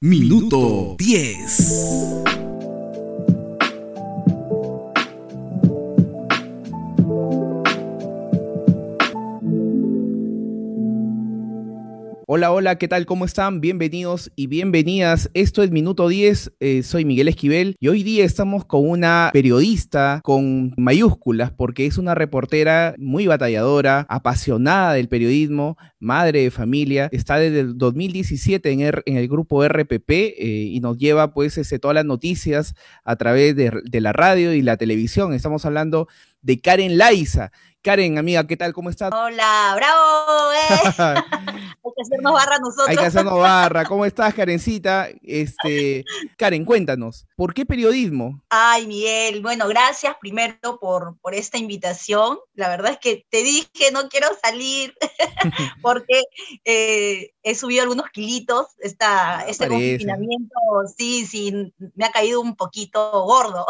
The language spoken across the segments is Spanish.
Minuto 10. Hola, ¿qué tal? ¿Cómo están? Bienvenidos y bienvenidas. Esto es Minuto 10. eh, soy Miguel Esquivel y hoy día estamos con una periodista con mayúsculas porque es una reportera muy batalladora, apasionada del periodismo, madre de familia. Está desde el 2017 en, R- en el grupo RPP eh, y nos lleva pues este, todas las noticias a través de, de la radio y la televisión. Estamos hablando de Karen Laiza. Karen, amiga, ¿qué tal? ¿Cómo estás? Hola, bravo, eh. Hay que hacernos barra nosotros. Hay que hacernos barra. ¿Cómo estás, Karencita? Este, Karen, cuéntanos, ¿por qué periodismo? Ay, Miguel, bueno, gracias primero por, por esta invitación. La verdad es que te dije, no quiero salir porque eh, he subido algunos kilitos. Esta, este parece. confinamiento, sí, sí, me ha caído un poquito gordo.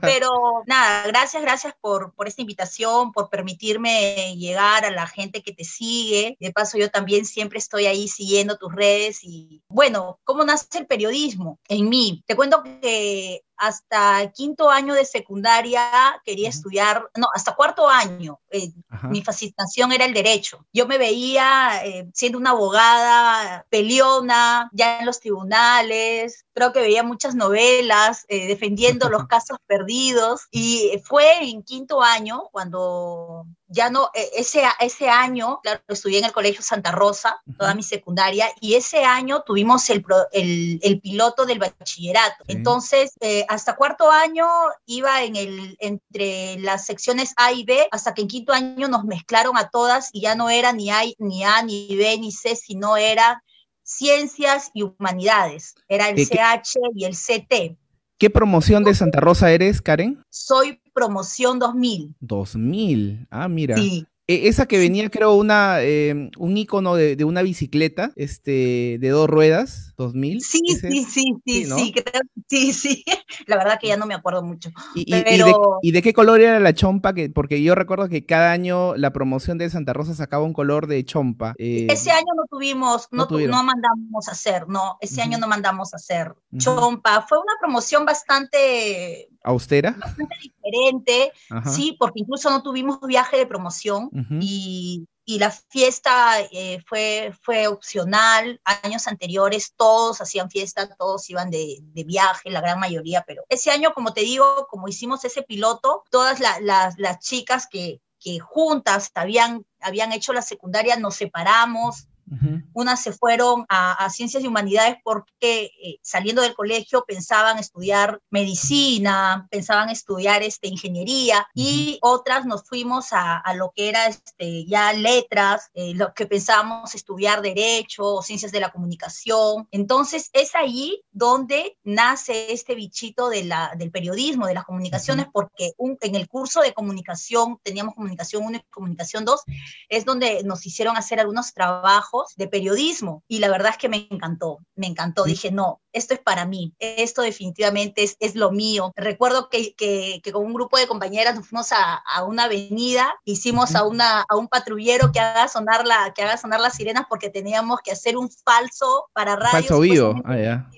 Pero nada, gracias, gracias por, por esta invitación, por permitirme llegar a la gente que te sigue. De paso, yo también siempre estoy ahí siguiendo tus redes y bueno, ¿cómo nace el periodismo en mí? Te cuento que hasta quinto año de secundaria quería Ujú. estudiar, no, hasta cuarto año, eh, Ajá. mi fascinación era el derecho. Yo me veía eh, siendo una abogada peleona, ya en los tribunales, creo que veía muchas novelas eh, defendiendo los casos perdidos y fue en quinto año cuando ya no, eh, ese, ese año, claro, estudié en el Colegio Santa Rosa, toda mi secundaria, y ese año tuvimos el, el, el piloto del bachillerato. Entonces, eh, hasta cuarto año iba en el, entre las secciones A y B, hasta que en quinto año nos mezclaron a todas y ya no era ni A, ni A, ni B, ni C, sino era ciencias y humanidades. Era el ¿Qué- qué- CH y el CT. ¿Qué promoción de Santa Rosa eres, Karen? Soy promoción 2000. 2000. Ah, mira. Sí, E- Esa que venía, creo, una, eh, un icono de, de una bicicleta, este, de dos ruedas, 2000. sí, sí, sí, sí, Sí, ¿no? sí, creo- sí, sí. La verdad que ya no me acuerdo mucho. ¿Y, y- y de, Pero- y de qué color era la chompa? Que, porque yo recuerdo que cada año la promoción de Santa Rosa sacaba un color de chompa. eh, Ese año no tuvimos, no no, mandamos a hacer, no, ese año no mandamos a hacer chompa. Fue una promoción bastante, ¿Austera? bastante diferente, Ajá. sí, porque incluso no tuvimos viaje de promoción y, y la fiesta eh, fue, fue opcional. Años anteriores todos hacían fiesta, todos iban de, de viaje, la gran mayoría, pero ese año, como te digo, como hicimos ese piloto, todas la- las, chicas que, que juntas habían, habían hecho la secundaria, nos separamos, Ujú. unas se fueron a, a ciencias y humanidades porque eh, saliendo del colegio pensaban estudiar medicina, pensaban estudiar este, ingeniería y otras nos fuimos a, a lo que era este, ya letras, eh, lo que pensábamos estudiar derecho o ciencias de la comunicación. Entonces es ahí donde nace este bichito de la, del periodismo, de las comunicaciones, porque un- en el curso de comunicación teníamos comunicación 1 y comunicación 2, es donde nos hicieron hacer algunos trabajos de periodismo y la verdad es que me encantó, me encantó. Sí. Dije, no, esto es para mí, esto definitivamente es, es lo mío. Recuerdo que, que, que con un grupo de compañeras nos fuimos a, a una avenida, hicimos a, una, a un patrullero que haga, sonar la, que haga sonar las sirenas porque teníamos que hacer un falso para radio. Falso supuestamente, Ah, ya.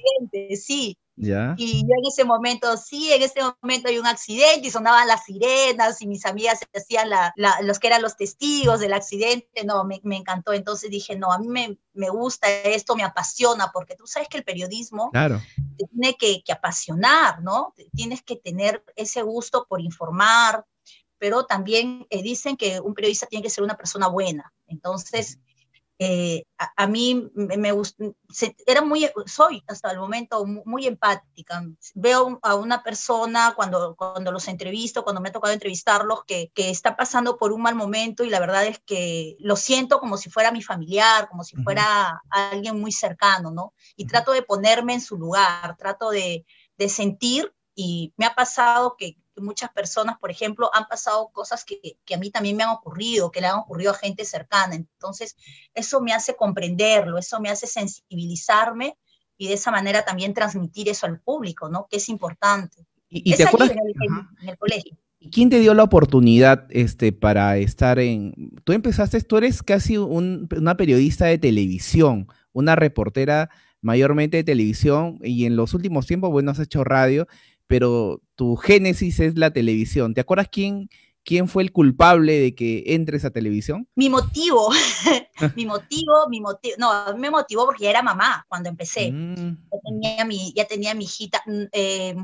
Sí, Y yo en ese momento, sí, en ese momento hay un accidente y sonaban las sirenas y mis amigas se hacían la, la- los que eran los testigos del accidente. No, me, me encantó. Entonces dije, no, a mí me, me gusta esto, me apasiona, porque tú sabes que el periodismo Claro. te tiene que, que apasionar, ¿no? Tienes que tener ese gusto por informar, pero también eh, dicen que un periodista tiene que ser una persona buena. Entonces, eh, a, a mí me, me se- era muy, soy hasta el momento mu- muy, empática. Veo a una persona cuando, cuando los entrevisto, cuando me ha tocado entrevistarlos, que, que está pasando por un mal momento y la verdad es que lo siento como si fuera mi familiar, como si fuera alguien muy cercano, ¿no? Y trato de ponerme en su lugar, trato de, de sentir y me ha pasado que muchas personas, por ejemplo, han pasado cosas que, que a mí también me han ocurrido, que le han ocurrido a gente cercana. Entonces, eso me hace comprenderlo, eso me hace sensibilizarme y de esa manera también transmitir eso al público, ¿no? Que es importante. ¿Y, y es te acuerdas? en el, en el colegio. ¿Y quién te dio la oportunidad este, para estar en... Tú empezaste, tú eres casi un- una periodista de televisión, una reportera mayormente de televisión y en los últimos tiempos, bueno, has hecho radio, pero tu génesis es la televisión. ¿Te acuerdas quién, quién fue el culpable de que entres a televisión? Mi motivo, mi motivo, mi motivo, no, me motivó porque ya era mamá cuando empecé. Mm. Ya, tenía mi, ya tenía mi hijita, mm, eh,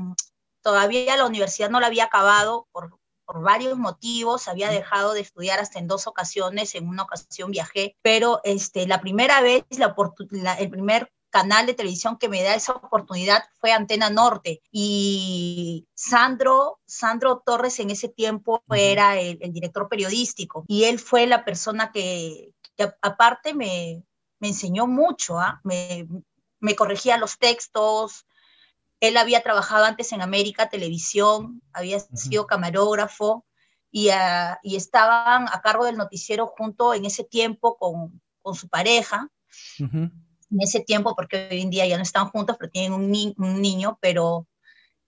todavía la universidad no la había acabado por, por varios motivos, había dejado de estudiar hasta en dos ocasiones, en una ocasión viajé, pero este, la primera vez, la, el primer canal de televisión que me da esa oportunidad fue Antena Norte. Y Sandro, Sandro Torres en ese tiempo era el, director periodístico y él fue la persona que, aparte me, me, enseñó mucho, ¿ah? me, me corregía los textos, él había trabajado antes en América Televisión, había sido camarógrafo y, uh, y, estaban a cargo del noticiero junto en ese tiempo con, con su pareja. Uh en ese tiempo, porque hoy en día ya no están juntos, pero tienen un, niño, pero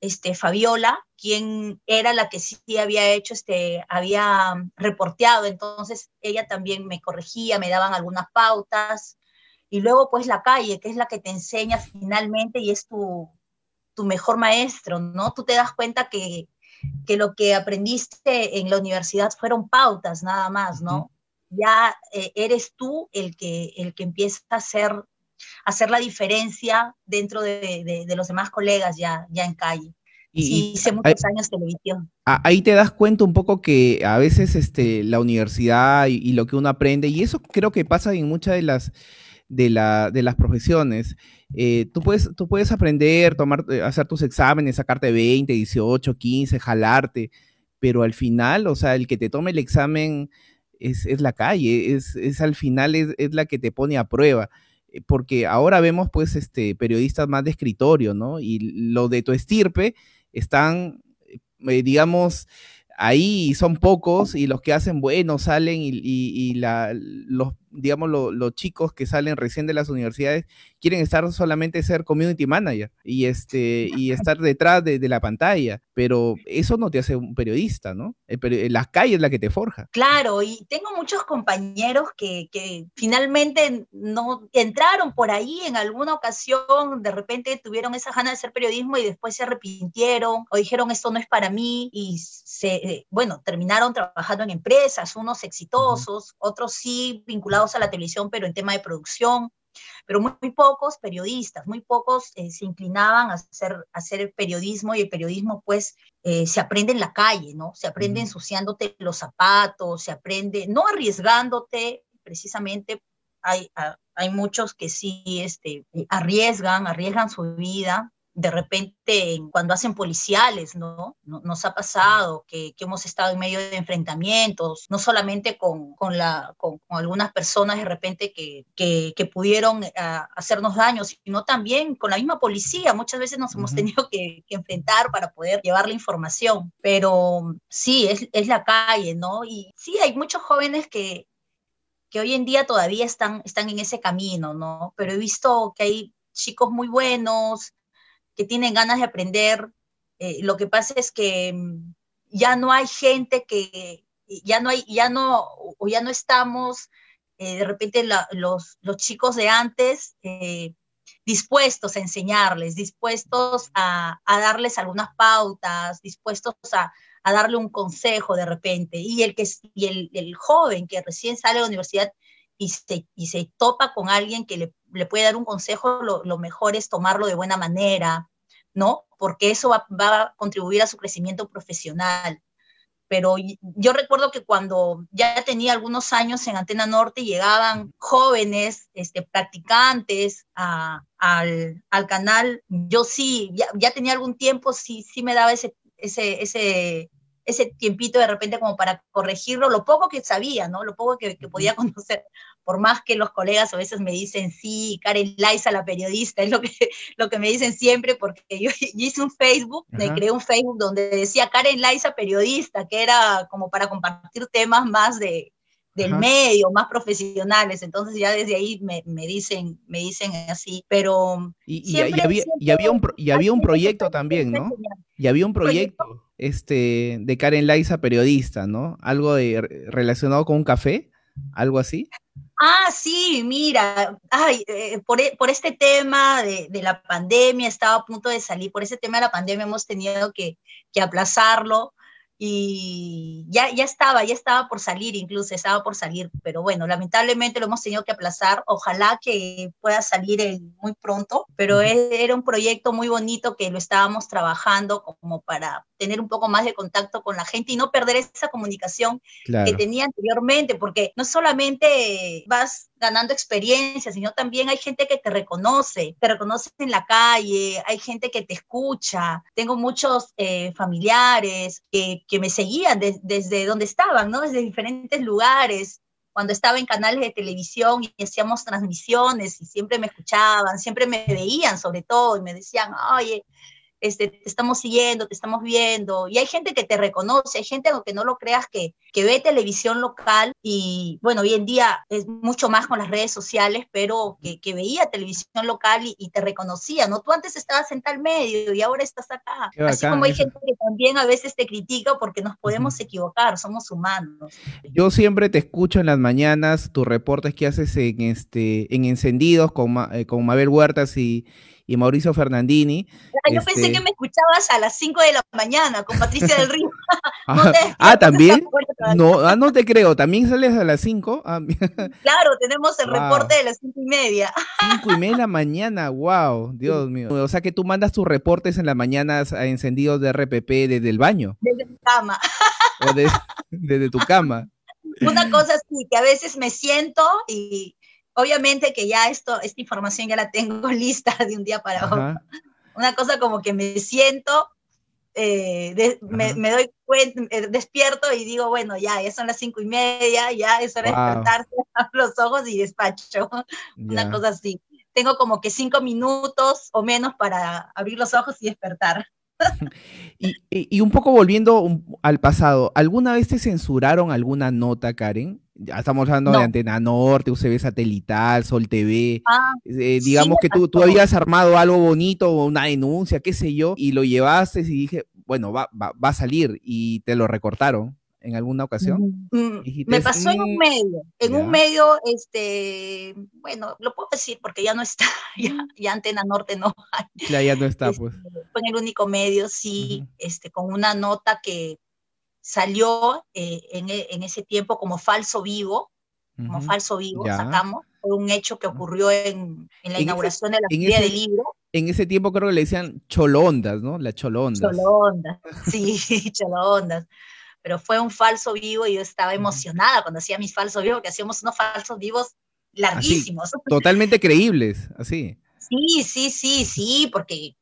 este, Fabiola, quien era la que sí había hecho, este, había reporteado, entonces ella también me corregía, me daban algunas pautas, y luego pues la calle, que es la que te enseña finalmente y es tu, tu mejor maestro, ¿no? Tú te das cuenta que, que lo que aprendiste en la universidad fueron pautas nada más, ¿no? Ya eh, eres tú el que, el que empieza a ser hacer la diferencia dentro de, los demás colegas ya, ya en calle. Y, sí, hice muchos años televisión. Ahí te das cuenta un poco que a veces este, la universidad y, lo que uno aprende, y eso creo que pasa en muchas de las, de, la, de las profesiones. Eh, tú, puedes, tú puedes aprender, tomar, eh, hacer tus exámenes, sacarte 20, 18, 15, jalarte, pero al final, o sea, el que te tome el examen es, la calle, es, es al final es, es la que te pone a prueba. Eh, porque ahora vemos pues este periodistas más de escritorio, ¿no? Y lo de tu estirpe están, eh, digamos, ahí son pocos y los que hacen bueno salen y, y, la, los digamos, los chicos que salen recién de las universidades quieren estar solamente ser community manager y, este, y estar detrás de, la pantalla, pero eso no te hace un periodista, ¿no? la calle es la que te forja. Claro, y tengo muchos compañeros que, que finalmente no entraron por ahí en alguna ocasión, de repente tuvieron esa ganas de ser periodismo y después se arrepintieron o dijeron esto no es para mí y se, eh, bueno, terminaron trabajando en empresas, unos exitosos, otros sí vinculados a la televisión, pero en tema de producción, pero muy, pocos periodistas, muy pocos eh, se inclinaban a hacer, hacer periodismo y el periodismo pues eh, se aprende en la calle, ¿no? Se aprende ensuciándote los zapatos, se aprende, no arriesgándote, precisamente hay, hay muchos que sí este, arriesgan, arriesgan su vida, de repente cuando hacen policiales, ¿no? Nos ha pasado que, hemos estado en medio de enfrentamientos, no solamente con, con, la, con, algunas personas de repente que, que, pudieron eh, hacernos daño, sino también con la misma policía. Muchas veces nos hemos tenido que, enfrentar para poder llevar la información, pero sí, es, es la calle, ¿no? Y sí, hay muchos jóvenes que, que hoy en día todavía están, están en ese camino, ¿no? Pero he visto que hay chicos muy buenos, que tienen ganas de aprender. Eh, lo que pasa es que mm, ya no hay gente que, ya no hay, ya no, o ya no estamos, eh, de repente los, los, chicos de antes eh, dispuestos a enseñarles, dispuestos a, a, darles algunas pautas, dispuestos a, a, darle un consejo de repente. Y el, que, y el, el joven que recién sale de la universidad y se, y se topa con alguien que le, le puede dar un consejo, lo, lo, mejor es tomarlo de buena manera, ¿no? Porque eso va, va, a contribuir a su crecimiento profesional. Pero yo recuerdo que cuando ya tenía algunos años en Antena Norte llegaban jóvenes, este, practicantes al, al, canal, yo sí, ya, ya, tenía algún tiempo, sí, sí me daba ese, ese, ese tiempito de repente como para corregirlo, lo poco que sabía, ¿no? Lo poco que, podía conocer, por más que los colegas a veces me dicen, sí, Karen Laisa, la periodista, es lo que, lo que me dicen siempre, porque yo, hice un Facebook, me creé un Facebook donde decía Karen Laisa, periodista, que era como para compartir temas más de, del medio, más profesionales, entonces ya desde ahí me, me dicen, me dicen así, pero... Y, y, había, y había, un, y había un proyecto también, ¿no? Y había un proyecto este, de Karen Laisa, periodista, ¿no? Algo de, relacionado con un café, algo así. Ah, sí, mira, ay, eh, por, e, por, este tema de, de, la pandemia, estaba a punto de salir, por ese tema de la pandemia hemos tenido que, que aplazarlo y ya, ya estaba, ya estaba por salir, incluso estaba por salir, pero bueno, lamentablemente lo hemos tenido que aplazar. Ojalá que pueda salir muy pronto, pero era un proyecto muy bonito que lo estábamos trabajando como para tener un poco más de contacto con la gente y no perder esa comunicación que tenía anteriormente, porque no solamente vas ganando experiencia, sino también hay gente que te reconoce, te reconoce en la calle, hay gente que te escucha. Tengo muchos eh, familiares que, que, me seguían desde donde estaban, ¿no? Desde diferentes lugares cuando estaba en canales de televisión y hacíamos transmisiones y siempre me escuchaban, siempre me veían sobre todo y me decían, oye, este, te estamos siguiendo, te estamos viendo, y hay gente que te reconoce, hay gente, aunque no lo creas, que, que ve televisión local y, bueno, hoy en día es mucho más con las redes sociales, pero que, que veía televisión local y, te reconocía, ¿no? Tú antes estabas en tal medio y ahora estás acá. Así como hay gente que también a veces te critica porque nos podemos equivocar, somos humanos. Yo siempre te escucho en las mañanas, tus reportes que haces en, este, en Encendidos con, eh, con Mabel Huertas y y Mauricio Fernandini. Ah, yo pensé este que me escuchabas a las 5 de la mañana con Patricia del Río. ah, también. No, ah, no te creo, también sales a las 5. Ah, claro, tenemos el reporte de las 5 y media. 5 y media de la mañana, wow, Dios mío. O sea que tú mandas tus reportes en las mañanas a encendidos de RPP desde el baño. Desde mi cama. O desde tu cama. Una cosa así, que a veces me siento y obviamente que ya esto, esta información ya la tengo lista de un día para otro. Una cosa como que me siento, eh, me, doy cuenta, despierto y digo, bueno, ya, ya son las cinco y media, ya es hora de despertarse, abro los ojos y despacho. Una cosa así. Tengo como que cinco minutos o menos para abrir los ojos y despertar. y, y, un poco volviendo al pasado, ¿alguna vez te censuraron alguna nota, Karen? Ya estamos hablando de Antena Norte, UCB Satelital, Sol TV. Ah, eh, digamos que tú, tú, habías armado algo bonito, una denuncia, qué sé yo, y lo llevaste y dije, bueno, va, va, va a salir y te lo recortaron en alguna ocasión? Mm, mm, me pasó en un medio, en un medio, este, bueno, lo puedo decir porque ya no está, ya, Antena Norte no hay. Ya, ya no está, pues. Este, fue en el único medio, sí, este, con una nota que salió eh, e, en, ese tiempo como falso vivo, como falso vivo, sacamos, fue un hecho que ocurrió en, la inauguración de la Feria del Libro. En ese tiempo creo que le decían cholondas, ¿no? La cholondas. Cholondas, sí, cholondas. Pero fue un falso vivo y yo estaba emocionada cuando hacía mis falsos vivos, porque hacíamos unos falsos vivos larguísimos. totalmente creíbles, así. Sí, sí, sí, sí, porque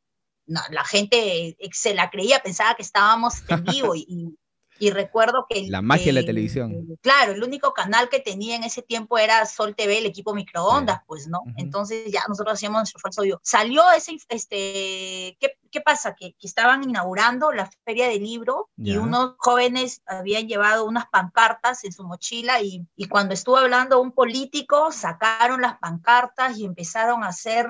la gente se la creía, pensaba que estábamos en vivo y, y recuerdo que... La magia de la televisión. claro, el único canal que tenía en ese tiempo era Sol TV, el equipo microondas, pues, ¿no? Entonces ya nosotros hacíamos nuestro falso vivo. Salió ese, este, ¿qué, qué pasa? Que, que, estaban inaugurando la feria del libro y unos jóvenes habían llevado unas pancartas en su mochila y, y cuando estuvo hablando un político, sacaron las pancartas y empezaron a hacer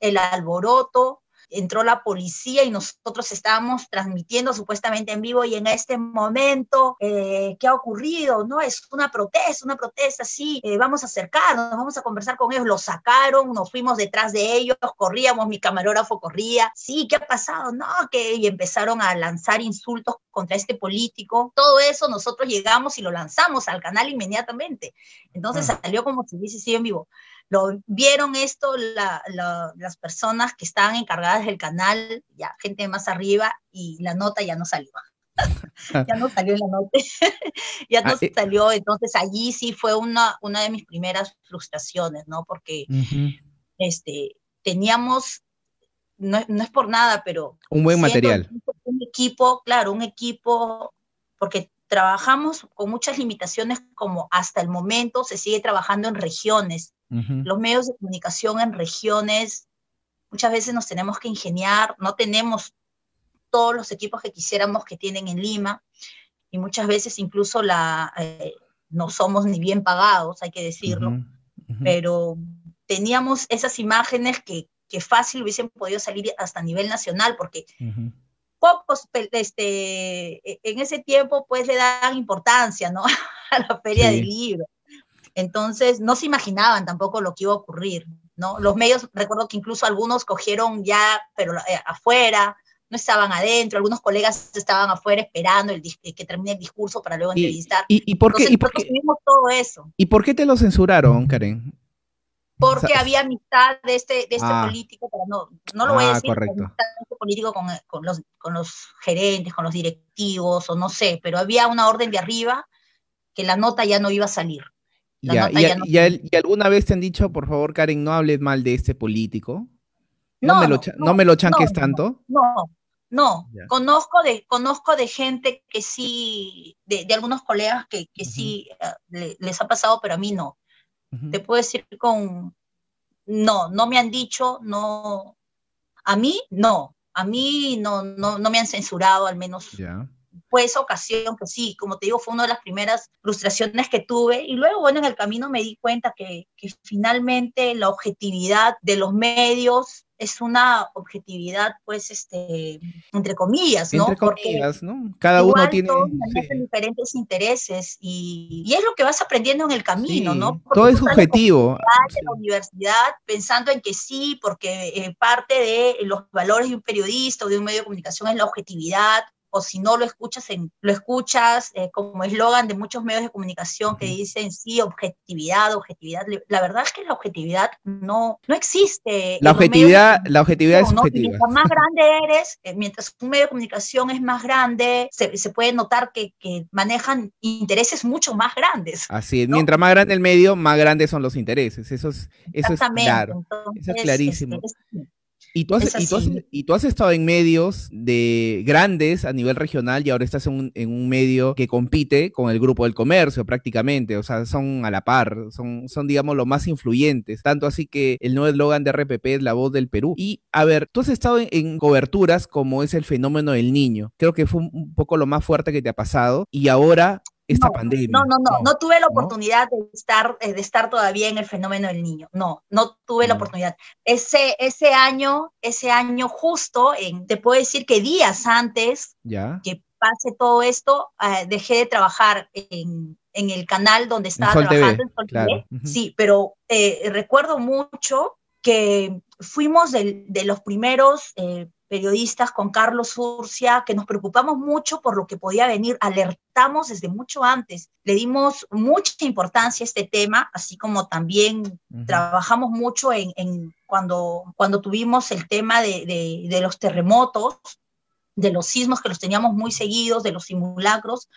el alboroto entró la policía y nosotros estábamos transmitiendo supuestamente en vivo y en este momento, eh, ¿qué ha ocurrido? No, es una protesta, una protesta, sí, eh, vamos a acercarnos, vamos a conversar con ellos, lo sacaron, nos fuimos detrás de ellos, corríamos, mi camarógrafo corría, sí, ¿qué ha pasado? No, que y empezaron a lanzar insultos contra este político, todo eso nosotros llegamos y lo lanzamos al canal inmediatamente. Entonces ah. salió como si hubiese sido en vivo. Lo vieron esto las personas que estaban encargadas del canal, ya gente más arriba, y la nota ya no salió. ya no salió la nota. ya no ah, eh. salió, entonces allí sí fue una, una de mis primeras frustraciones, ¿no? Porque este, teníamos, no, es por nada, pero... Un buen material. Un equipo, claro, un equipo, porque trabajamos con muchas limitaciones como hasta el momento se sigue trabajando en regiones. Los medios de comunicación en regiones, muchas veces nos tenemos que ingeniar, no tenemos todos los equipos que quisiéramos que tienen en Lima y muchas veces incluso la, eh, no somos ni bien pagados, hay que decirlo, pero teníamos esas imágenes que, que, fácil hubiesen podido salir hasta a nivel nacional porque pocos, este, e, en ese tiempo pues le dan importancia, ¿no? a la feria del libro Entonces, no se imaginaban tampoco lo que iba a ocurrir, ¿no? Los medios, recuerdo que incluso algunos cogieron ya, pero eh, afuera, no estaban adentro, algunos colegas estaban afuera esperando el, que termine el discurso para luego entrevistar. ¿Y, por qué? ¿y por qué todo eso. ¿Y por qué te lo censuraron, Karen? Porque había amistad de este, de este ah. político, pero no, no lo voy a ah, decir, correcto. este político con, con, los, con los gerentes, con los directivos, o no sé, pero había una orden de arriba que la nota ya no iba a salir. Ya, y, alguna vez te han dicho, por favor, Karen, no hables mal de este político? No, me, lo, no, me lo chanques tanto. No, no, conozco de, conozco de gente que sí, de, algunos colegas que, que sí eh, les ha pasado, pero a mí no. Te puedo decir con, no, no me han dicho, no, a mí no, a mí no, no, no me han censurado, al menos fue esa ocasión que sí, como te digo, fue una de las primeras frustraciones que tuve y luego, bueno, en el camino me di cuenta que, que finalmente la objetividad de los medios es una objetividad, pues, este, entre comillas, ¿no? Entre comillas, ¿no? Cada uno tiene diferentes intereses y, y, es lo que vas aprendiendo en el camino, ¿no? todo es subjetivo. En la universidad pensando en que sí, porque eh, parte de los valores de un periodista o de un medio de comunicación es la objetividad, o si no lo escuchas, en, lo escuchas eh, como eslogan de muchos medios de comunicación que dicen sí, objetividad, objetividad. La verdad es que la objetividad no, no existe. La objetividad, la objetividad es subjetiva. Mientras más grande eres, eh, mientras un medio de comunicación es más grande, se, se puede notar que, que, manejan intereses mucho más grandes. Así es, mientras más grande el medio, más grandes son los intereses. Eso es, eso es claro. eso es clarísimo. Este, y tú, has, y, tú has, estado en medios de grandes a nivel regional y ahora estás en un, en un, medio que compite con el grupo del comercio prácticamente, o sea, son a la par, son, son digamos los más influyentes, tanto así que el nuevo eslogan de RPP es la voz del Perú. Y a ver, tú has estado en, coberturas como es el fenómeno del niño, creo que fue un poco lo más fuerte que te ha pasado. Y ahora esta no, pandemia. No, no, no, no, tuve la oportunidad de estar, eh, de estar todavía en el fenómeno del niño. No, no tuve la oportunidad. Ese, ese año, ese año justo, en, te puedo decir que días antes que pase todo esto, eh, dejé de trabajar en, en, el canal donde estaba trabajando en Sol Sí, pero eh, recuerdo mucho que fuimos de, de los primeros periodistas con Carlos Urcia, que nos preocupamos mucho por lo que podía venir, alertamos desde mucho antes, le dimos mucha importancia a este tema, así como también trabajamos mucho en, cuando, cuando tuvimos el tema de, de los terremotos, de los sismos que los teníamos muy seguidos, de los simulacros,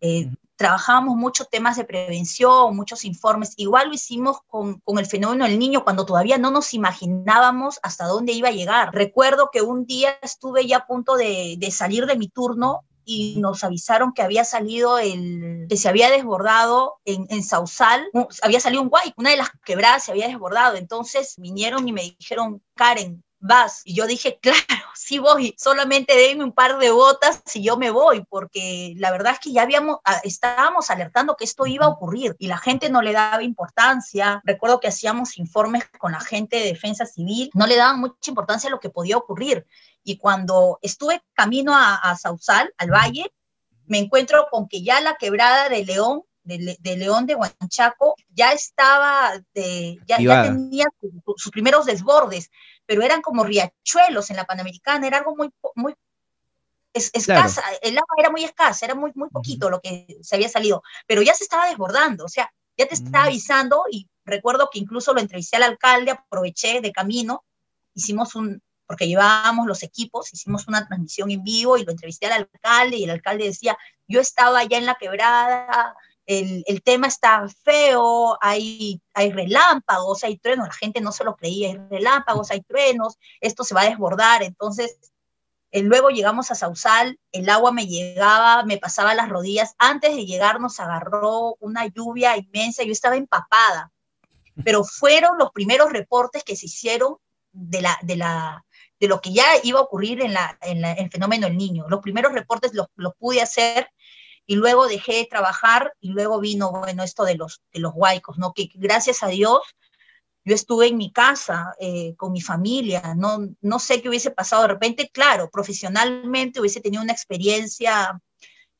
eh, trabajábamos muchos temas de prevención, muchos informes. Igual lo hicimos con, con, el fenómeno del niño cuando todavía no nos imaginábamos hasta dónde iba a llegar. Recuerdo que un día estuve ya a punto de, de salir de mi turno y nos avisaron que había salido el, que se había desbordado en, en Sausal, había salido un guay, una de las quebradas se había desbordado. Entonces vinieron y me dijeron, Karen, vas. Y yo dije, claro, sí voy, solamente denme un par de botas y yo me voy, porque la verdad es que ya habíamos, ah, estábamos alertando que esto iba a ocurrir y la gente no le daba importancia. Recuerdo que hacíamos informes con la gente de defensa civil, no le daban mucha importancia a lo que podía ocurrir. Y cuando estuve camino a, a Sausal, al valle, me encuentro con que ya la quebrada de León de, León de Huanchaco ya estaba, de, ya, tenía sus primeros desbordes, pero eran como riachuelos en la Panamericana, era algo muy, muy escasa, el agua era muy escasa, era muy, muy poquito lo que se había salido, pero ya se estaba desbordando, o sea, ya te estaba mm. avisando y recuerdo que incluso lo entrevisté al alcalde, aproveché de camino, hicimos un, porque llevábamos los equipos, hicimos una transmisión en vivo y lo entrevisté al alcalde y el alcalde decía, yo estaba allá en la quebrada, el, tema está feo, hay, hay relámpagos, hay truenos, la gente no se lo creía, hay relámpagos, hay truenos, esto se va a desbordar, entonces eh, luego llegamos a Sausal, el agua me llegaba, me pasaba las rodillas, antes de llegar nos agarró una lluvia inmensa, yo estaba empapada, pero fueron los primeros reportes que se hicieron de, la, de, la, de lo que ya iba a ocurrir en, la, en, el fenómeno del niño. Los primeros reportes los, los pude hacer y luego dejé de trabajar y luego vino, bueno, esto de los, de los huaicos, ¿no? Que gracias a Dios yo estuve en mi casa eh, con mi familia, no, no sé qué hubiese pasado de repente, claro, profesionalmente hubiese tenido una experiencia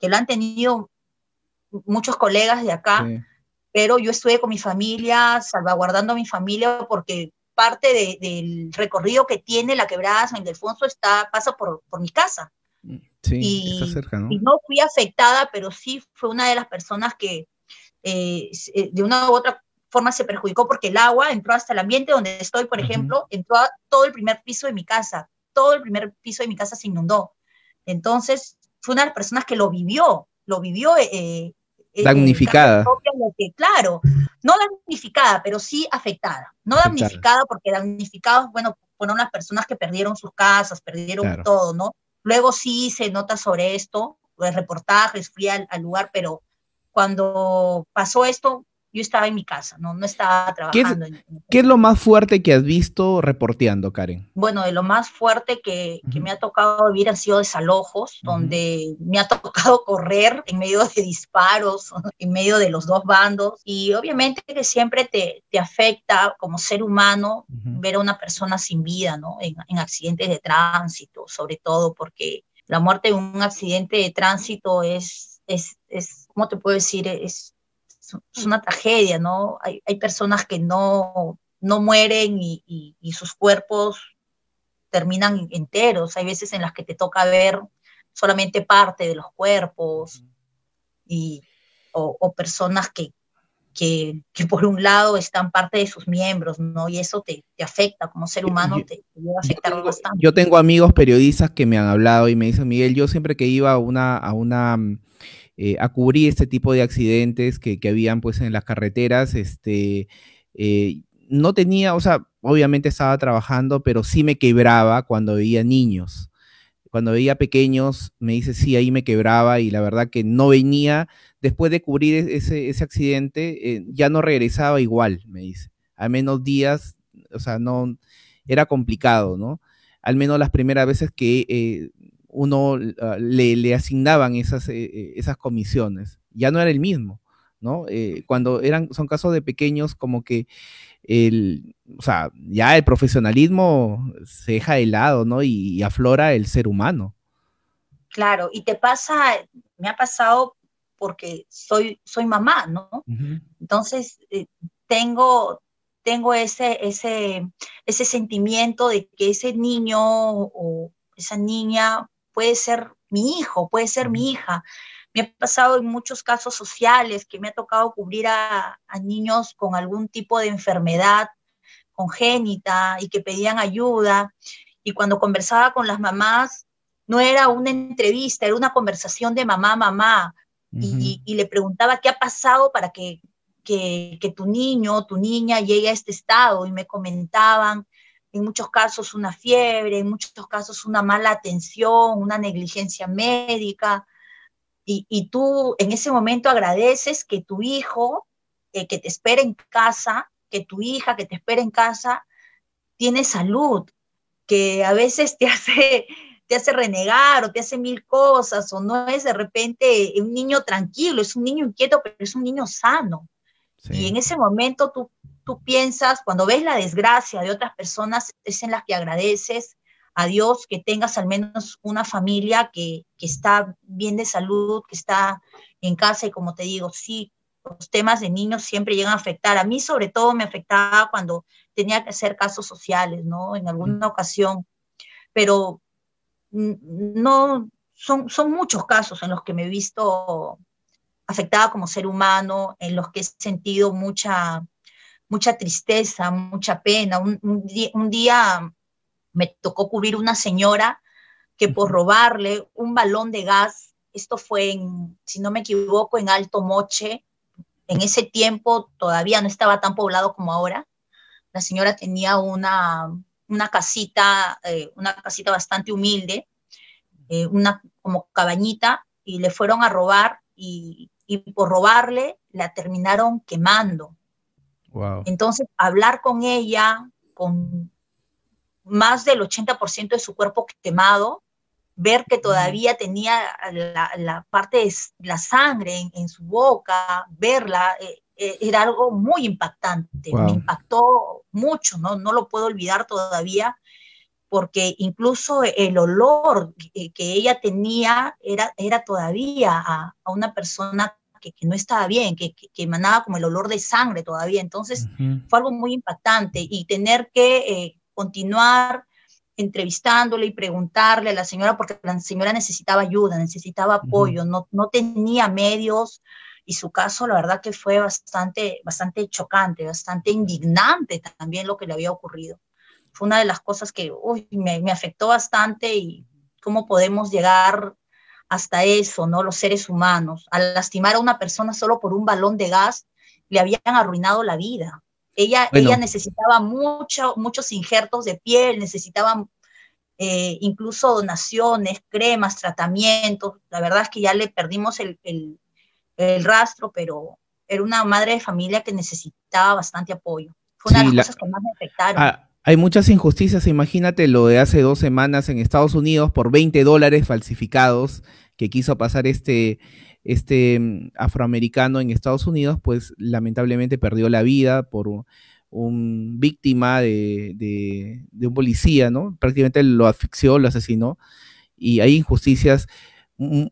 que lo han tenido muchos colegas de acá, pero yo estuve con mi familia, salvaguardando a mi familia, porque parte del recorrido que tiene la quebrada San Ildefonso está, pasa por, por mi casa. Sí, y, está cerca, ¿no? y no fui afectada, pero sí fue una de las personas que eh, eh, de una u otra forma se perjudicó porque el agua entró hasta el ambiente donde estoy, por ejemplo, entró a todo el primer piso de mi casa, todo el primer piso de mi casa se inundó. Entonces, fue una de las personas que lo vivió, lo vivió eh, damnificada. Que, claro, no damnificada, pero sí afectada. No damnificada porque damnificados, bueno, fueron las personas que perdieron sus casas, perdieron todo, ¿no? Luego sí se nota sobre esto, reportajes, fui al, al lugar, pero cuando pasó esto, yo estaba en mi casa, no, no estaba trabajando. ¿Qué es, ¿qué es lo más fuerte que has visto reporteando, Karen? Bueno, de lo más fuerte que, que me ha tocado vivir han sido desalojos, donde me ha tocado correr en medio de disparos, en medio de los dos bandos, y obviamente que siempre te, te afecta como ser humano ver a una persona sin vida, ¿no? En, en accidentes de tránsito, sobre todo porque la muerte en un accidente de tránsito es, es, es ¿cómo te puedo decir? Es, es una tragedia, ¿no? Hay, hay personas que no, no mueren y, y, y, sus cuerpos terminan enteros. Hay veces en las que te toca ver solamente parte de los cuerpos y, o, o personas que, que, que, por un lado están parte de sus miembros, ¿no? Y eso te, te afecta como ser humano, yo, te, te a afectar yo tengo, bastante. Yo tengo amigos periodistas que me han hablado y me dicen, Miguel, yo siempre que iba a una, a una eh, a cubrir este tipo de accidentes que, que, habían pues en las carreteras, este, eh, no tenía, o sea, obviamente estaba trabajando, pero sí me quebraba cuando veía niños. Cuando veía pequeños, me dice, sí, ahí me quebraba y la verdad que no venía, después de cubrir ese, ese accidente, eh, ya no regresaba igual, me dice. Al menos días, o sea, no, era complicado, ¿no? Al menos las primeras veces que uno uh, le, le, asignaban esas, eh, esas comisiones. Ya no era el mismo, ¿no? Eh, cuando eran, son casos de pequeños, como que el, o sea, ya el profesionalismo se deja de lado, ¿no? Y, y aflora el ser humano. Claro, y te pasa, me ha pasado porque soy, soy mamá, ¿no? Uh -huh. Entonces, eh, tengo, tengo ese, ese, ese sentimiento de que ese niño o esa niña puede ser mi hijo, puede ser mi hija. Me ha pasado en muchos casos sociales que me ha tocado cubrir a, a niños con algún tipo de enfermedad congénita y que pedían ayuda. Y cuando conversaba con las mamás, no era una entrevista, era una conversación de mamá a mamá. Uh -huh. y, y, le preguntaba qué ha pasado para que, que, que tu niño, tu niña llegue a este estado. Y me comentaban en muchos casos una fiebre, en muchos casos una mala atención, una negligencia médica, y, y tú en ese momento agradeces que tu hijo, eh, que te espera en casa, que tu hija que te espera en casa, tiene salud, que a veces te hace, te hace renegar o te hace mil cosas, o no es de repente un niño tranquilo, es un niño inquieto, pero es un niño sano. Sí. Y en ese momento tú tú piensas, cuando ves la desgracia de otras personas, es en las que agradeces a Dios que tengas al menos una familia que, que, está bien de salud, que está en casa y como te digo, sí, los temas de niños siempre llegan a afectar. A mí sobre todo me afectaba cuando tenía que hacer casos sociales, ¿no? En alguna mm. ocasión, pero no, son, son muchos casos en los que me he visto afectada como ser humano, en los que he sentido mucha mucha tristeza, mucha pena. Un, un, día, un, día, me tocó cubrir una señora que por robarle un balón de gas, esto fue en, si no me equivoco, en Alto Moche, en ese tiempo todavía no estaba tan poblado como ahora. La señora tenía una, una casita, eh, una casita bastante humilde, eh, una como cabañita, y le fueron a robar y, y por robarle la terminaron quemando Wow. Entonces, hablar con ella, con más del 80% de su cuerpo quemado, ver que todavía tenía la, la parte de la sangre en, en su boca, verla, eh, eh, era algo muy impactante. Wow. Me impactó mucho, ¿no? no lo puedo olvidar todavía, porque incluso el olor que, que ella tenía era, era todavía a, a, una persona que, no estaba bien, que, que, emanaba como el olor de sangre todavía. Entonces fue algo muy impactante y tener que eh, continuar entrevistándole y preguntarle a la señora, porque la señora necesitaba ayuda, necesitaba apoyo, no, no tenía medios y su caso la verdad que fue bastante, bastante chocante, bastante indignante también lo que le había ocurrido. Fue una de las cosas que me, me afectó bastante y cómo podemos llegar hasta eso, ¿no? Los seres humanos, al lastimar a una persona solo por un balón de gas, le habían arruinado la vida. Ella, ella necesitaba mucho, muchos injertos de piel, necesitaba eh, incluso donaciones, cremas, tratamientos. La verdad es que ya le perdimos el, el, el, rastro, pero era una madre de familia que necesitaba bastante apoyo. Fue una de las cosas que más me afectaron. Ah, hay muchas injusticias, imagínate lo de hace dos semanas en Estados Unidos por 20 dólares falsificados que quiso pasar este, este mm, afroamericano en Estados Unidos, pues lamentablemente perdió la vida por un, víctima de, un policía, ¿no? Prácticamente lo asfixió, lo asesinó. Y hay injusticias mm,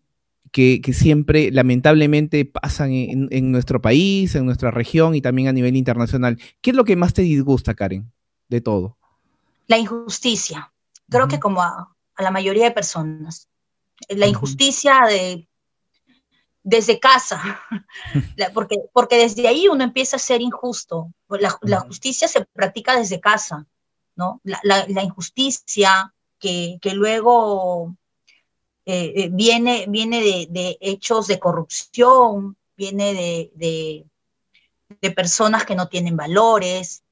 que, siempre lamentablemente pasan en, nuestro país, en nuestra región y también a nivel internacional. ¿Qué es lo que más te disgusta, Karen? De todo? La injusticia. Creo que como a, la mayoría de personas. La injusticia de desde casa, porque, porque desde ahí uno empieza a ser injusto. La, justicia se practica desde casa, ¿no? La, injusticia que, luego eh, eh, viene, viene de, hechos de corrupción, viene de, de, personas que no tienen valores,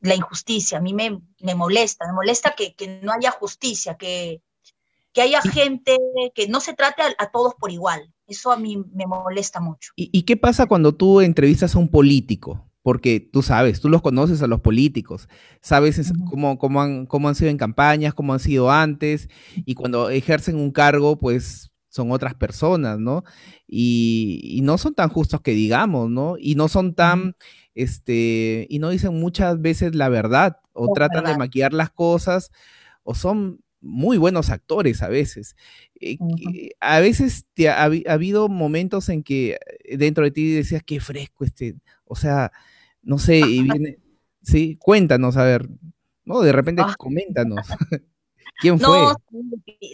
la injusticia, a mí me, me molesta, me molesta que, que, no haya justicia, que, que haya gente, que no se trate a, todos por igual. Eso a mí me molesta mucho. ¿Y, qué pasa cuando tú entrevistas a un político? Porque tú sabes, tú los conoces a los políticos, sabes cómo, cómo, han, cómo han sido en campañas, cómo han sido antes, y cuando ejercen un cargo, pues son otras personas, ¿no? Y, y no son tan justos que digamos, ¿no? Y no son tan este, y no dicen muchas veces la verdad, o tratan de maquillar las cosas, o son muy buenos actores a veces. Eh, a veces ha, habido momentos en que eh, dentro de ti decías, qué fresco este, o sea, no sé, y viene, sí, cuéntanos, a ver, no, de repente ah. coméntanos. ¿Quién fue? No,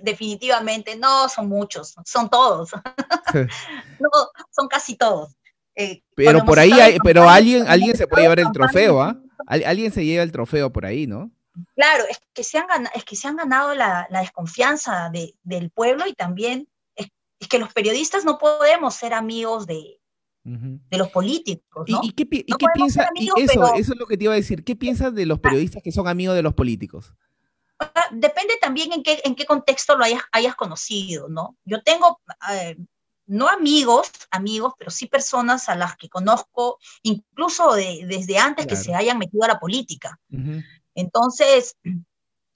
definitivamente, no, son muchos, son todos. no, son casi todos. Eh, pero por ahí, pero alguien, alguien se puede llevar el trofeo, ¿ah? Alguien se lleva el trofeo por ahí, ¿no? Claro, es que se han, ganado, es que se han ganado la, desconfianza del pueblo y también es, que los periodistas no podemos ser amigos de, de los políticos. ¿no? ¿Y, qué, piensas? eso, eso es lo que te iba a decir. ¿Qué piensas de los ah. periodistas que son amigos de los políticos? Depende también en qué, en qué contexto lo hayas, hayas conocido, ¿no? Yo tengo eh, no amigos, amigos, pero sí personas a las que conozco, incluso desde antes que se hayan metido a la política. Entonces,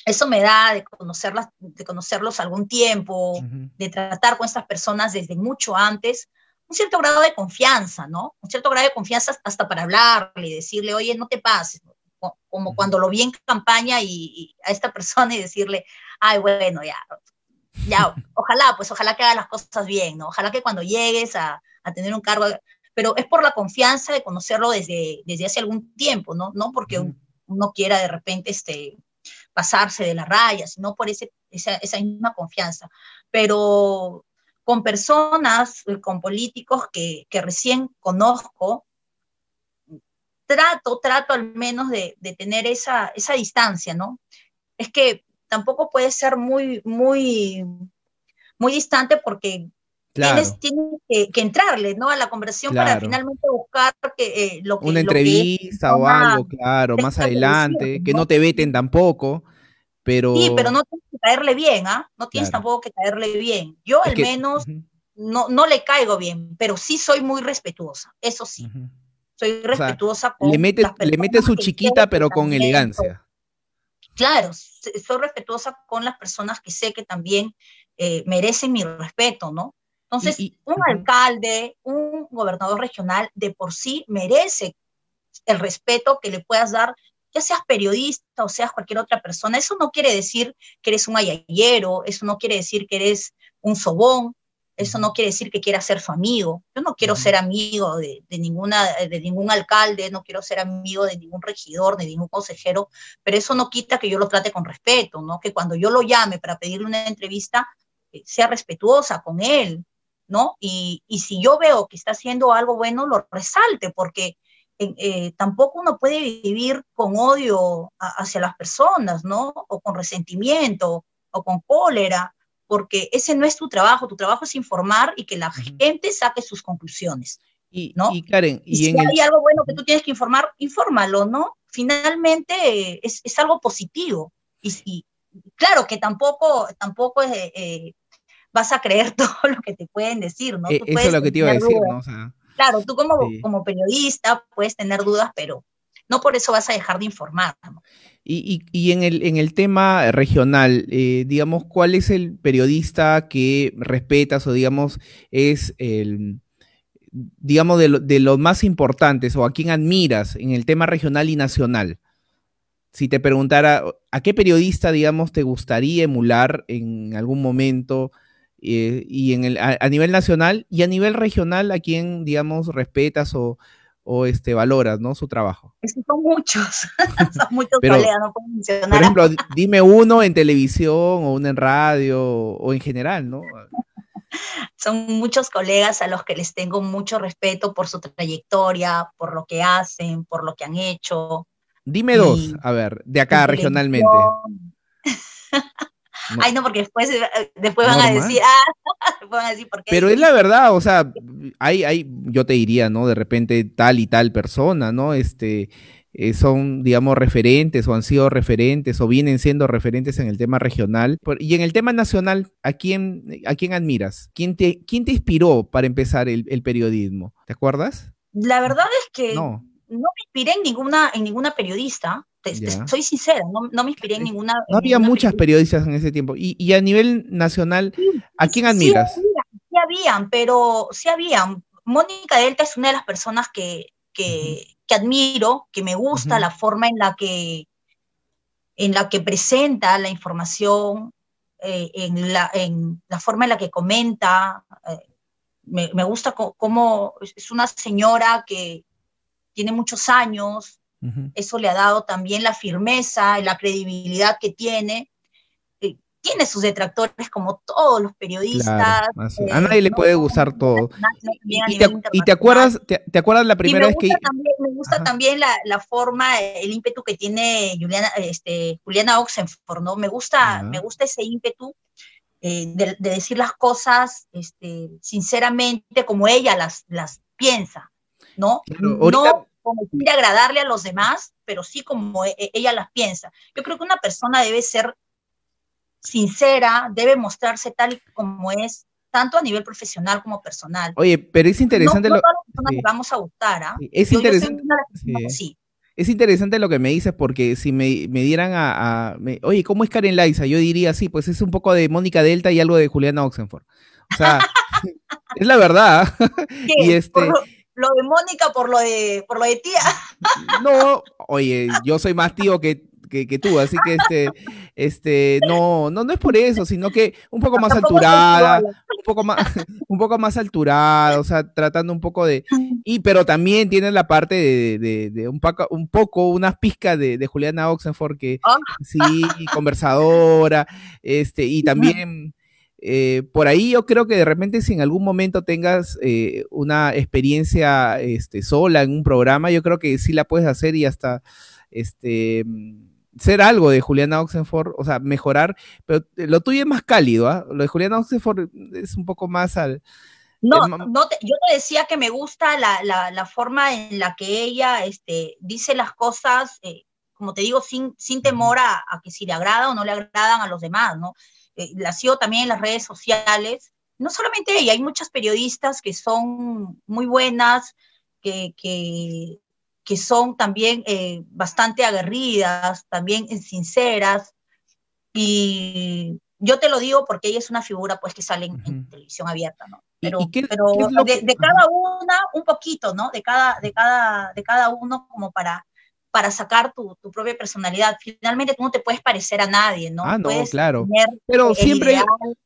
eso me da de, conocerlas, de conocerlos algún tiempo, de tratar con estas personas desde mucho antes, un cierto grado de confianza, ¿no? Un cierto grado de confianza hasta para hablarle y decirle, oye, no te pases, como cuando lo vi en campaña y, a esta persona y decirle, ay, bueno, ya, ya, ojalá, pues ojalá que haga las cosas bien, ¿no? Ojalá que cuando llegues a, tener un cargo, pero es por la confianza de conocerlo desde, desde hace algún tiempo, ¿no? No porque uno quiera de repente este, pasarse de la raya, sino por ese, esa, esa misma confianza. Pero con personas, con políticos que, que recién conozco, trato, trato al menos de, de, tener esa, esa distancia, ¿no? Es que tampoco puede ser muy, muy, muy distante porque tienes, que, entrarle, ¿no? A la conversación para finalmente buscar que, eh, lo que... Una entrevista o algo, claro, más adelante, que no te veten tampoco, pero... Sí, pero no tienes que caerle bien, ¿ah? No tienes tampoco que caerle bien. Yo al menos no, no le caigo bien, pero sí soy muy respetuosa, eso sí. Soy respetuosa con... Le metes, le metes su chiquita, pero con elegancia claro, soy respetuosa con las personas que sé que también eh, merecen mi respeto, ¿no? Entonces, un alcalde, un gobernador regional de por sí merece el respeto que le puedas dar, ya seas periodista o seas cualquier otra persona. Eso no quiere decir que eres un ayayero, eso no quiere decir que eres un sobón, eso no quiere decir que quiera ser su amigo. Yo no quiero ser amigo de, ninguna, de ningún alcalde, no quiero ser amigo de ningún regidor, de ningún consejero, pero eso no quita que yo lo trate con respeto, ¿no? Que cuando yo lo llame para pedirle una entrevista, eh, sea respetuosa con él, ¿no? Y, si yo veo que está haciendo algo bueno, lo resalte, porque eh, tampoco uno puede vivir con odio hacia las personas, ¿no? O con resentimiento, o con cólera porque ese no es tu trabajo, tu trabajo es informar y que la gente saque sus conclusiones. Y, ¿no? y Karen, y, si hay algo bueno que tú tienes que informar, infórmalo, ¿no? Finalmente eh, es, es, algo positivo. Y, claro que tampoco, tampoco eh, eh, vas a creer todo lo que te pueden decir, ¿no? eso es lo que te iba a decir, ¿no? claro, tú como, como periodista puedes tener dudas, pero no por eso vas a dejar de informar. ¿no? Y, en, el, en el tema regional, eh, digamos, ¿cuál es el periodista que respetas o digamos es el, digamos, de, los más importantes o a quién admiras en el tema regional y nacional? Si te preguntara, ¿a qué periodista, digamos, te gustaría emular en algún momento? Eh, y en el, a, nivel nacional y a nivel regional, ¿a quién, digamos, respetas o, o este, valoras, ¿no? Su trabajo. son muchos, son muchos colegas, no puedo mencionar. Por ejemplo, dime uno en televisión o uno en radio o en general, ¿no? Son muchos colegas a los que les tengo mucho respeto por su trayectoria, por lo que hacen, por lo que han hecho. Dime dos, a ver, de acá regionalmente. Ay, no, porque después, eh, después van a decir, ah, van a decir por qué. Pero es la verdad, o sea, hay, hay, yo te diría, ¿no? De repente tal y tal persona, ¿no? Este, eh, son, digamos, referentes o han sido referentes o vienen siendo referentes en el tema regional. Y en el tema nacional, ¿a quién, a quién admiras? ¿Quién te, quién te inspiró para empezar el, el periodismo? ¿Te acuerdas? La verdad es que no, no me inspiré en ninguna, en ninguna periodista soy sincera, no, me inspiré en ninguna. No había muchas periodistas en ese tiempo. Y, a nivel nacional, ¿a quién admiras? Sí, habían, pero sí habían. Mónica Delta es una de las personas que, que, admiro, que me gusta la forma en la que, en la que presenta la información, eh, en, la, en la forma en la que comenta. Eh, me, me, gusta cómo es una señora que tiene muchos años, eso le ha dado también la firmeza, la credibilidad que tiene. Eh, tiene sus detractores como todos los periodistas. Eh, a nadie le puede gustar todo. Y, te, acuerdas, te, acuerdas la primera vez que... me gusta también la, forma, el ímpetu que tiene Juliana, este, Juliana Oxenford, ¿no? Me gusta, me gusta ese ímpetu. Eh, de, decir las cosas este, sinceramente como ella las, las piensa, ¿no? no como quiere agradarle a los demás, pero sí como e, e, ella las piensa. Yo creo que una persona debe ser sincera, debe mostrarse tal como es, tanto a nivel profesional como personal. Oye, pero es interesante no, lo que vamos a gustar, ¿ah? Es interesante. sí. Es interesante lo que me dices porque si me, dieran a, oye, ¿cómo es Karen Liza? Yo diría, sí, pues es un poco de Mónica Delta y algo de Juliana Oxenford. O sea, es la verdad. y este lo de Mónica por lo de, por lo de tía. No, oye, yo soy más tío que, que, tú, así que este, este, no, no, no es por eso, sino que un poco más alturada, un poco más, un poco más alturada, o sea, tratando un poco de, y pero también tiene la parte de, de, un poco, un poco, unas pizcas de, de Juliana Oxenford que ah. sí, conversadora, este, y también eh, por ahí yo creo que de repente si en algún momento tengas eh, una experiencia este, sola en un programa, yo creo que sí la puedes hacer y hasta este, ser algo de Juliana Oxenford, o sea, mejorar, pero lo tuyo es más cálido, ¿ah? Lo de Juliana Oxenford es un poco más al... No, no yo te decía que me gusta la, forma en la que ella este, dice las cosas, eh, como te digo, sin, sin temor a, a, que si le agrada o no le agradan a los demás, ¿no? Eh, la sigo también en las redes sociales. No solamente ella, hay muchas periodistas que son muy buenas, que, que, son también eh, bastante aguerridas, también sinceras. Y yo te lo digo porque ella es una figura pues que sale en, televisión abierta, ¿no? Pero, de, cada una un poquito, ¿no? De cada, de cada, de cada uno como para para sacar tu, tu, propia personalidad. Finalmente tú no te puedes parecer a nadie, ¿no? Ah, no, claro. Pero siempre,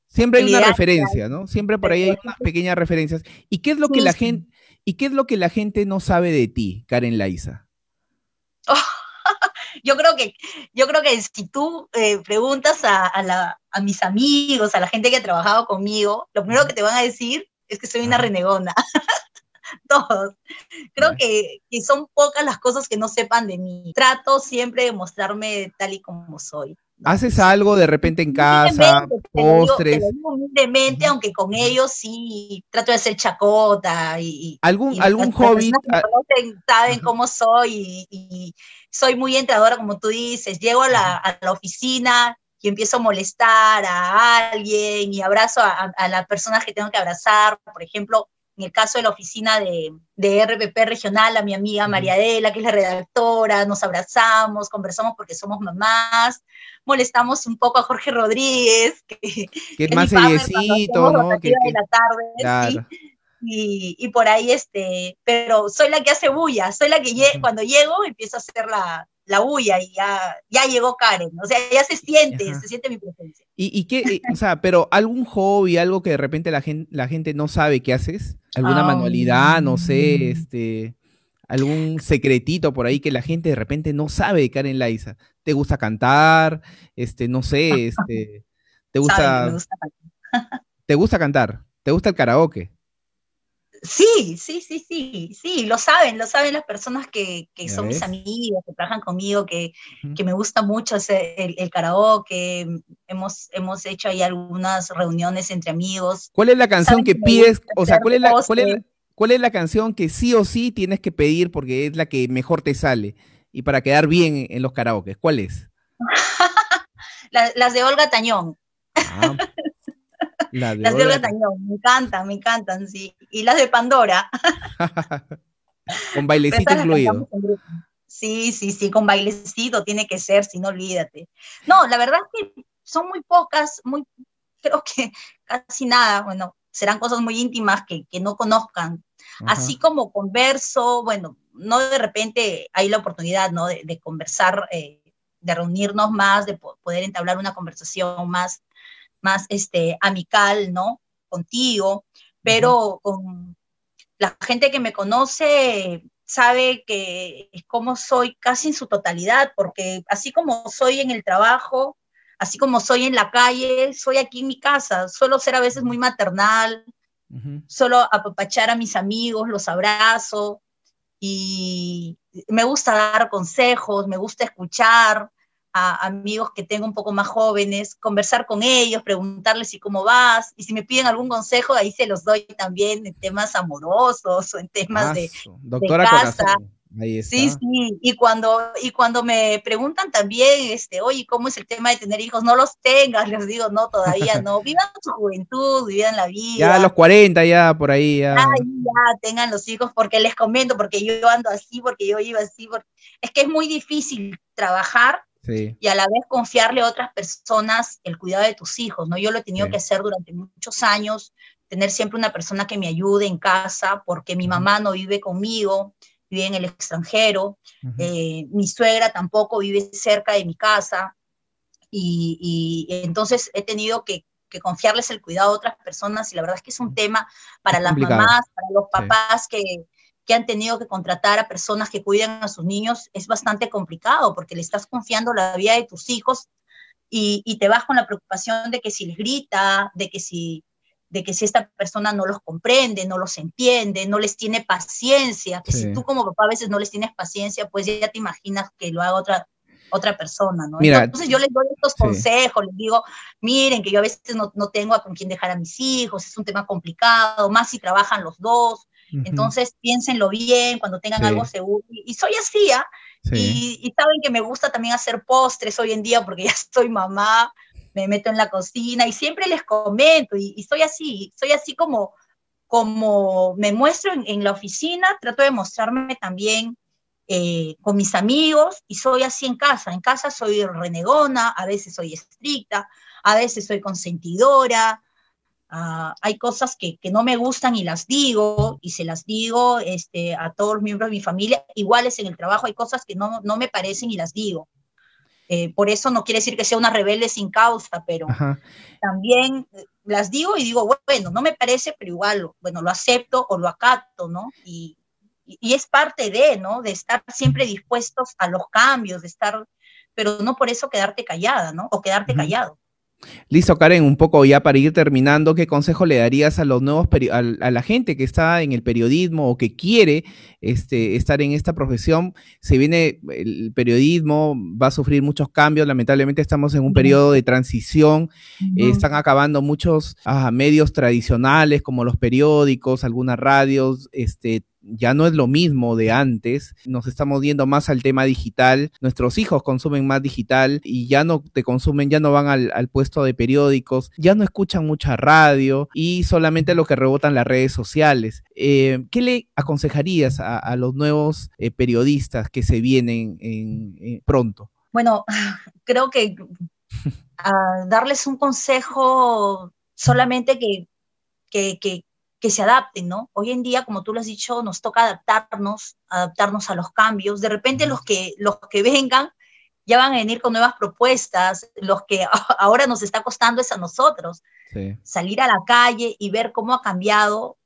siempre hay una referencia, ¿no? Siempre por ahí hay unas pequeñas referencias. ¿Y qué es lo que la gente, y qué es lo que la gente no sabe de ti, Karen Laiza? yo creo que, yo creo que si tú eh, preguntas a, a, la, a, mis amigos, a la gente que ha trabajado conmigo, lo primero que te van a decir es que soy una renegona. Todos. Creo que, que, son pocas las cosas que no sepan de mí. Trato siempre de mostrarme tal y como soy. ¿Haces algo de repente en casa? postres. humildemente, aunque con ellos sí trato de ser chacota y. ¿Algún, algún hobby? Que conocen, saben cómo soy y, soy muy entradora, como tú dices. Llego a la, a la, oficina y empiezo a molestar a alguien y abrazo a, a las personas que tengo que abrazar. Por ejemplo, en el caso de la oficina de, de RPP regional, a mi amiga María Adela, que es la redactora, nos abrazamos, conversamos porque somos mamás, molestamos un poco a Jorge Rodríguez, que, que es más seriecito, ¿no? Que, de la tarde, ¿sí? y, y, por ahí, este, pero soy la que hace bulla, soy la que cuando llego empiezo a hacer la, la bulla y ya, ya llegó Karen, o sea, ya se siente, Ajá. se siente mi presencia. ¿Y, y qué, o sea, pero algún hobby, algo que de repente la gente, la gente no sabe que haces? ¿Alguna oh. manualidad, no sé, este, algún secretito por ahí que la gente de repente no sabe de Karen Laiza? ¿Te gusta cantar? Este, no sé, este, ¿te gusta, gusta ¿te gusta cantar? ¿Te gusta el karaoke? Sí, sí, sí, sí, sí, lo saben, lo saben las personas que, que son ves? mis amigos, que trabajan conmigo, que, uh -huh. que me gusta mucho hacer el, el, karaoke, hemos, hemos hecho ahí algunas reuniones entre amigos. ¿Cuál es la canción que pides? O sea, ¿cuál es la, cuál, es la, ¿cuál es la canción que sí o sí tienes que pedir porque es la que mejor te sale? Y para quedar bien en los karaokes, ¿cuál es? la, las de Olga Tañón. Ah, La de las de Olga Tañón, me encantan, me encantan, sí. Y las de Pandora. con bailecito incluido. Sí, sí, sí, con bailecito tiene que ser, si no olvídate. No, la verdad es que son muy pocas, muy, creo que casi nada, bueno, serán cosas muy íntimas que, que no conozcan. Ajá. Así como converso, bueno, no de repente hay la oportunidad, ¿no? De, de conversar, eh, de reunirnos más, de poder entablar una conversación más más este, amical, ¿no? Contigo, pero con la gente que me conoce sabe que es como soy casi en su totalidad, porque así como soy en el trabajo, así como soy en la calle, soy aquí en mi casa, suelo ser a veces muy maternal, uh -huh. solo apapachar a mis amigos, los abrazo y me gusta dar consejos, me gusta escuchar, a amigos que tengo un poco más jóvenes, conversar con ellos, preguntarles y cómo vas, y si me piden algún consejo, ahí se los doy también en temas amorosos o en temas de, doctora de casa. Sí, sí, y cuando, y cuando me preguntan también, este, oye, ¿cómo es el tema de tener hijos? No los tengas, les digo, no, todavía no, vivan su juventud, vivan la vida. Ya a los 40, ya por ahí, ya. Ay, ya, tengan los hijos, porque les comento, porque yo ando así, porque yo iba así, porque... es que es muy difícil trabajar Sí. y a la vez confiarle a otras personas el cuidado de tus hijos, ¿no? Yo lo he tenido sí. que hacer durante muchos años, tener siempre una persona que me ayude en casa, porque mi mamá no vive conmigo, vive en el extranjero, uh -huh. eh, mi suegra tampoco vive cerca de mi casa, y, y entonces he tenido que, que, confiarles el cuidado a otras personas, y la verdad es que es un tema para es las complicado. mamás, para los papás sí. que que han tenido que contratar a personas que cuiden a sus niños es bastante complicado porque le estás confiando la vida de tus hijos y, y, te vas con la preocupación de que si les grita, de que si, de que si esta persona no los comprende, no los entiende, no les tiene paciencia, que sí. si tú como papá a veces no les tienes paciencia, pues ya te imaginas que lo haga otra, otra persona, ¿no? Mira, Entonces yo les doy estos sí. consejos, les digo, miren que yo a veces no, no tengo a con quién dejar a mis hijos, es un tema complicado, más si trabajan los dos, Uh -huh. Entonces, piénsenlo bien cuando tengan sí. algo seguro. Y, soy así, ¿ah? Sí. Y, y, saben que me gusta también hacer postres hoy en día porque ya soy mamá, me meto en la cocina y siempre les comento. Y, y soy así, soy así como, como me muestro en, en, la oficina, trato de mostrarme también eh, con mis amigos y soy así en casa. En casa soy renegona, a veces soy estricta, a veces soy consentidora, Ah, hay cosas que, que, no me gustan y las digo, y se las digo este, a todos los miembros de mi familia. Iguales en el trabajo hay cosas que no, no me parecen y las digo. Eh, por eso no quiere decir que sea una rebelde sin causa, pero también eh, las digo y digo, bueno, no me parece, pero igual, bueno, lo acepto o lo acato, ¿no? Y, y es parte de, ¿no? De estar siempre dispuestos a los cambios, de estar, pero no por eso quedarte callada, ¿no? O quedarte callado. Listo, Karen, un poco ya para ir terminando, ¿qué consejo le darías a los nuevos a, la gente que está en el periodismo o que quiere este, estar en esta profesión? Se viene el periodismo, va a sufrir muchos cambios, lamentablemente estamos en un periodo de transición, están acabando muchos ah, medios tradicionales como los periódicos, algunas radios, este, ya no es lo mismo de antes, nos estamos viendo más al tema digital, nuestros hijos consumen más digital y ya no te consumen, ya no van al, puesto de periódicos, ya no escuchan mucha radio y solamente lo que rebotan las redes sociales. Eh, ¿Qué le aconsejarías a, los nuevos eh, periodistas que se vienen en, pronto? Bueno, creo que darles un consejo solamente que se adapten, ¿no? Hoy en día, como tú lo has dicho, nos toca adaptarnos, adaptarnos a los cambios. De repente los que, los que vengan ya van a venir con nuevas propuestas. Los que ahora nos está costando es a nosotros. Salir a la calle y ver cómo ha cambiado.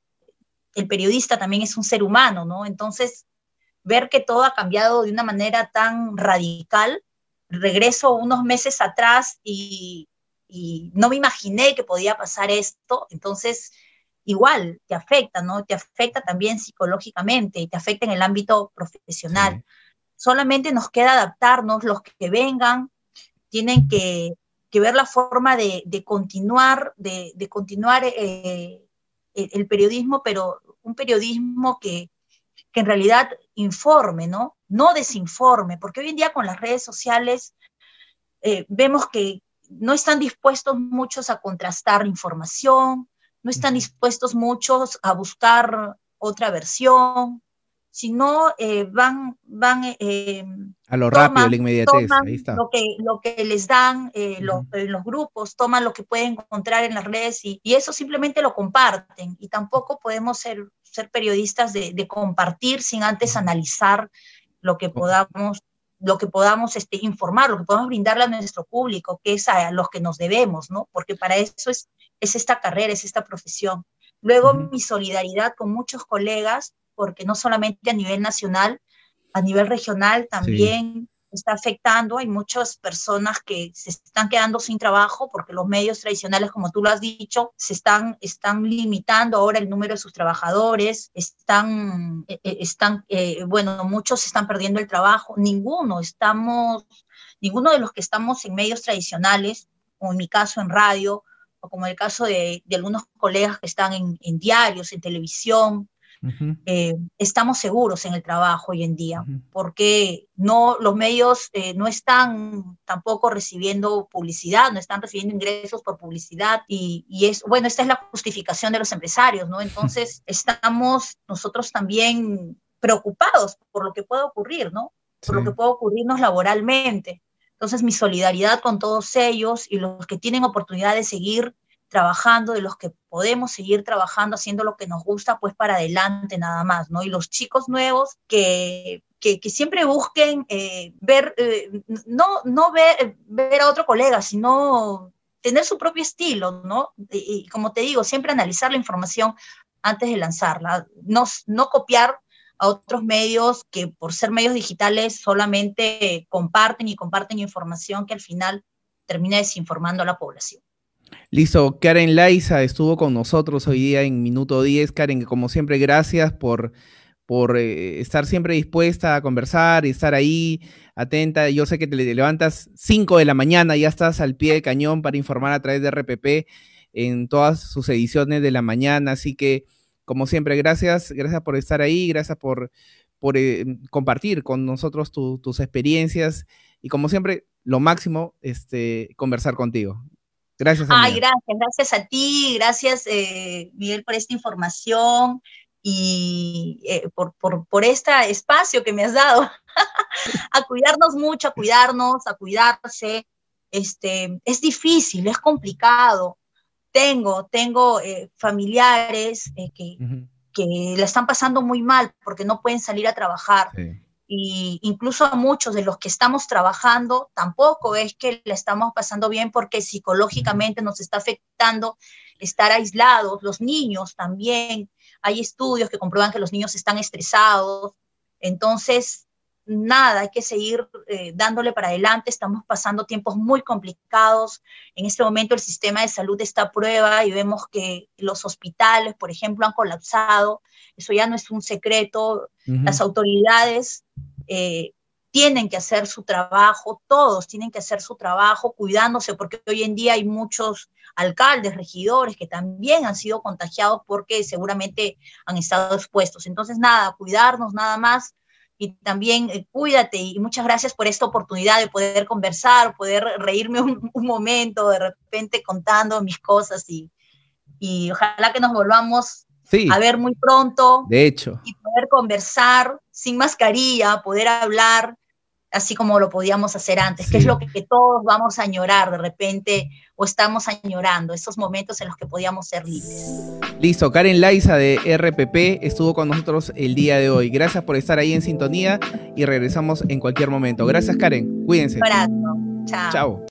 El periodista también es un ser humano, ¿no? Entonces, ver que todo ha cambiado de una manera tan radical. Regreso unos meses atrás y, y no me imaginé que podía pasar esto. Entonces, igual te afecta, ¿no? Te afecta también psicológicamente y te afecta en el ámbito profesional. Solamente nos queda adaptarnos, los que vengan tienen que, ver la forma de, continuar, de, continuar eh, el, periodismo, pero un periodismo que, en realidad informe, ¿no? No desinforme, porque hoy en día con las redes sociales eh, vemos que no están dispuestos muchos a contrastar información, no están dispuestos muchos a buscar otra versión, sino eh, van, van eh, a lo rápido, la inmediatez, ahí está. Lo que, lo que les dan eh, en los grupos, toman lo que pueden encontrar en las redes y, eso simplemente lo comparten. Y tampoco podemos ser, ser periodistas de, de compartir sin antes analizar lo que podamos lo que podamos este, informar, lo que podamos brindarle a nuestro público, que es a, los que nos debemos, ¿no? Porque para eso es, es esta carrera, es esta profesión. Luego, mi solidaridad con muchos colegas, porque no solamente a nivel nacional, a nivel regional también está afectando. Hay muchas personas que se están quedando sin trabajo porque los medios tradicionales, como tú lo has dicho, se están, están limitando ahora el número de sus trabajadores, están, eh, eh, están eh, bueno, muchos están perdiendo el trabajo, ninguno, estamos, ninguno de los que estamos en medios tradicionales, o en mi caso en radio, o como el caso de, algunos colegas que están en diarios, en televisión, eh, estamos seguros en el trabajo hoy en día, porque no, los medios eh, no están tampoco recibiendo publicidad, no están recibiendo ingresos por publicidad y, es, bueno, esta es la justificación de los empresarios, ¿no? Entonces estamos nosotros también preocupados por lo que puede ocurrir, ¿no? Por lo que puede ocurrirnos laboralmente. Entonces, mi solidaridad con todos ellos y los que tienen oportunidad de seguir trabajando, de los que podemos seguir trabajando, haciendo lo que nos gusta, pues para adelante nada más, ¿no? Y los chicos nuevos que, que, siempre busquen eh, ver, eh, no, no ver, ver a otro colega, sino tener su propio estilo, ¿no? Y, como te digo, siempre analizar la información antes de lanzarla, no, no copiar a otros medios que por ser medios digitales solamente comparten y comparten información que al final termina desinformando a la población. Listo, Karen Laiza estuvo con nosotros hoy día en minuto 10. Karen, como siempre, gracias por, por eh, estar siempre dispuesta a conversar y estar ahí atenta. Yo sé que te levantas 5 de la mañana, ya estás al pie del cañón para informar a través de RPP en todas sus ediciones de la mañana. Así que, como siempre, gracias, gracias por estar ahí, gracias por, por eh, compartir con nosotros tus experiencias y como siempre, lo máximo, este, conversar contigo. Gracias. Ay, gracias, gracias a ti, gracias eh, Miguel por esta información y eh, por, por, este espacio que me has dado. a cuidarnos mucho, a cuidarnos, a cuidarse. Este, es difícil, es complicado, tengo, tengo eh, familiares eh, que, que la están pasando muy mal porque no pueden salir a trabajar. Y incluso a muchos de los que estamos trabajando, tampoco es que la estamos pasando bien porque psicológicamente nos está afectando estar aislados, los niños también. Hay estudios que comprueban que los niños están estresados. Entonces, nada, hay que seguir eh, dándole para adelante. Estamos pasando tiempos muy complicados. En este momento el sistema de salud está a prueba y vemos que los hospitales, por ejemplo, han colapsado. Eso ya no es un secreto. Las autoridades eh, tienen que hacer su trabajo, todos tienen que hacer su trabajo cuidándose, porque hoy en día hay muchos alcaldes, regidores que también han sido contagiados porque seguramente han estado expuestos. Entonces, nada, cuidarnos nada más y también eh, cuídate y muchas gracias por esta oportunidad de poder conversar, poder reírme un, momento, de repente contando mis cosas y, y ojalá que nos volvamos a ver muy pronto. De hecho. Y poder conversar sin mascarilla, poder hablar así como lo podíamos hacer antes, que es lo que, todos vamos a añorar de repente o estamos añorando, esos momentos en los que podíamos ser libres. Listo, Karen Laiza de RPP estuvo con nosotros el día de hoy. Gracias por estar ahí en sintonía y regresamos en cualquier momento. Gracias Karen, cuídense. Un abrazo. Chao. Chao.